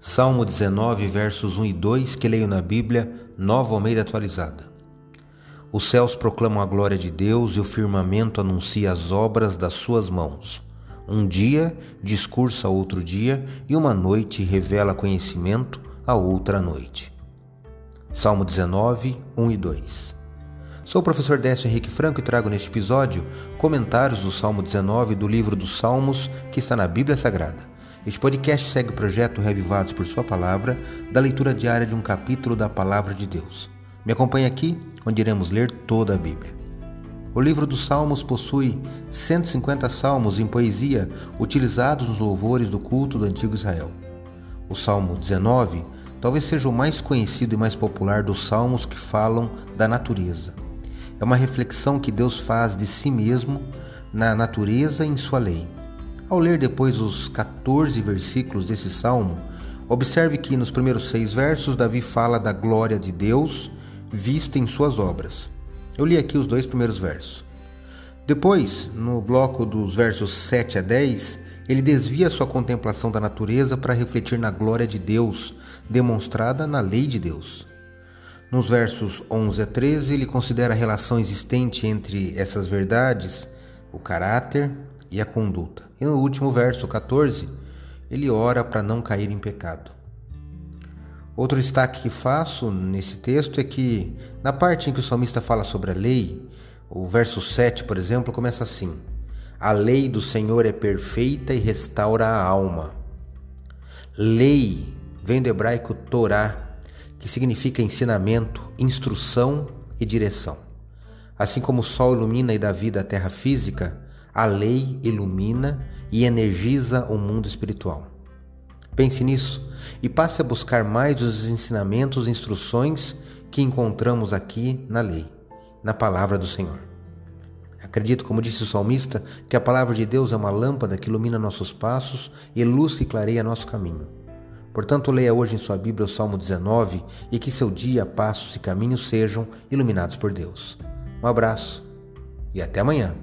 Salmo 19, versos 1 e 2, que leio na Bíblia, Nova Almeida Atualizada. Os céus proclamam a glória de Deus e o firmamento anuncia as obras das suas mãos. Um dia discursa outro dia e uma noite revela conhecimento a outra noite. Salmo 19, 1 e 2. Sou o professor Décio Henrique Franco e trago neste episódio comentários do Salmo 19 do livro dos Salmos que está na Bíblia Sagrada. Este podcast segue o projeto Revivados por Sua Palavra, da leitura diária de um capítulo da Palavra de Deus. Me acompanhe aqui, onde iremos ler toda a Bíblia. O livro dos Salmos possui 150 salmos em poesia utilizados nos louvores do culto do antigo Israel. O Salmo 19 talvez seja o mais conhecido e mais popular dos salmos que falam da natureza. É uma reflexão que Deus faz de si mesmo na natureza e em sua lei. Ao ler depois os 14 versículos desse salmo, observe que nos primeiros seis versos Davi fala da glória de Deus vista em suas obras. Eu li aqui os dois primeiros versos. Depois, no bloco dos versos 7 a 10, ele desvia sua contemplação da natureza para refletir na glória de Deus, demonstrada na lei de Deus. Nos versos 11 a 13, ele considera a relação existente entre essas verdades, o caráter, e a conduta. E no último verso 14, ele ora para não cair em pecado. Outro destaque que faço nesse texto é que, na parte em que o salmista fala sobre a lei, o verso 7, por exemplo, começa assim: A lei do Senhor é perfeita e restaura a alma. Lei vem do hebraico Torá, que significa ensinamento, instrução e direção. Assim como o sol ilumina e dá vida à terra física, a lei ilumina e energiza o mundo espiritual. Pense nisso e passe a buscar mais os ensinamentos e instruções que encontramos aqui na lei, na palavra do Senhor. Acredito, como disse o salmista, que a palavra de Deus é uma lâmpada que ilumina nossos passos e luz que clareia nosso caminho. Portanto, leia hoje em sua Bíblia o Salmo 19 e que seu dia, passos e caminhos sejam iluminados por Deus. Um abraço e até amanhã.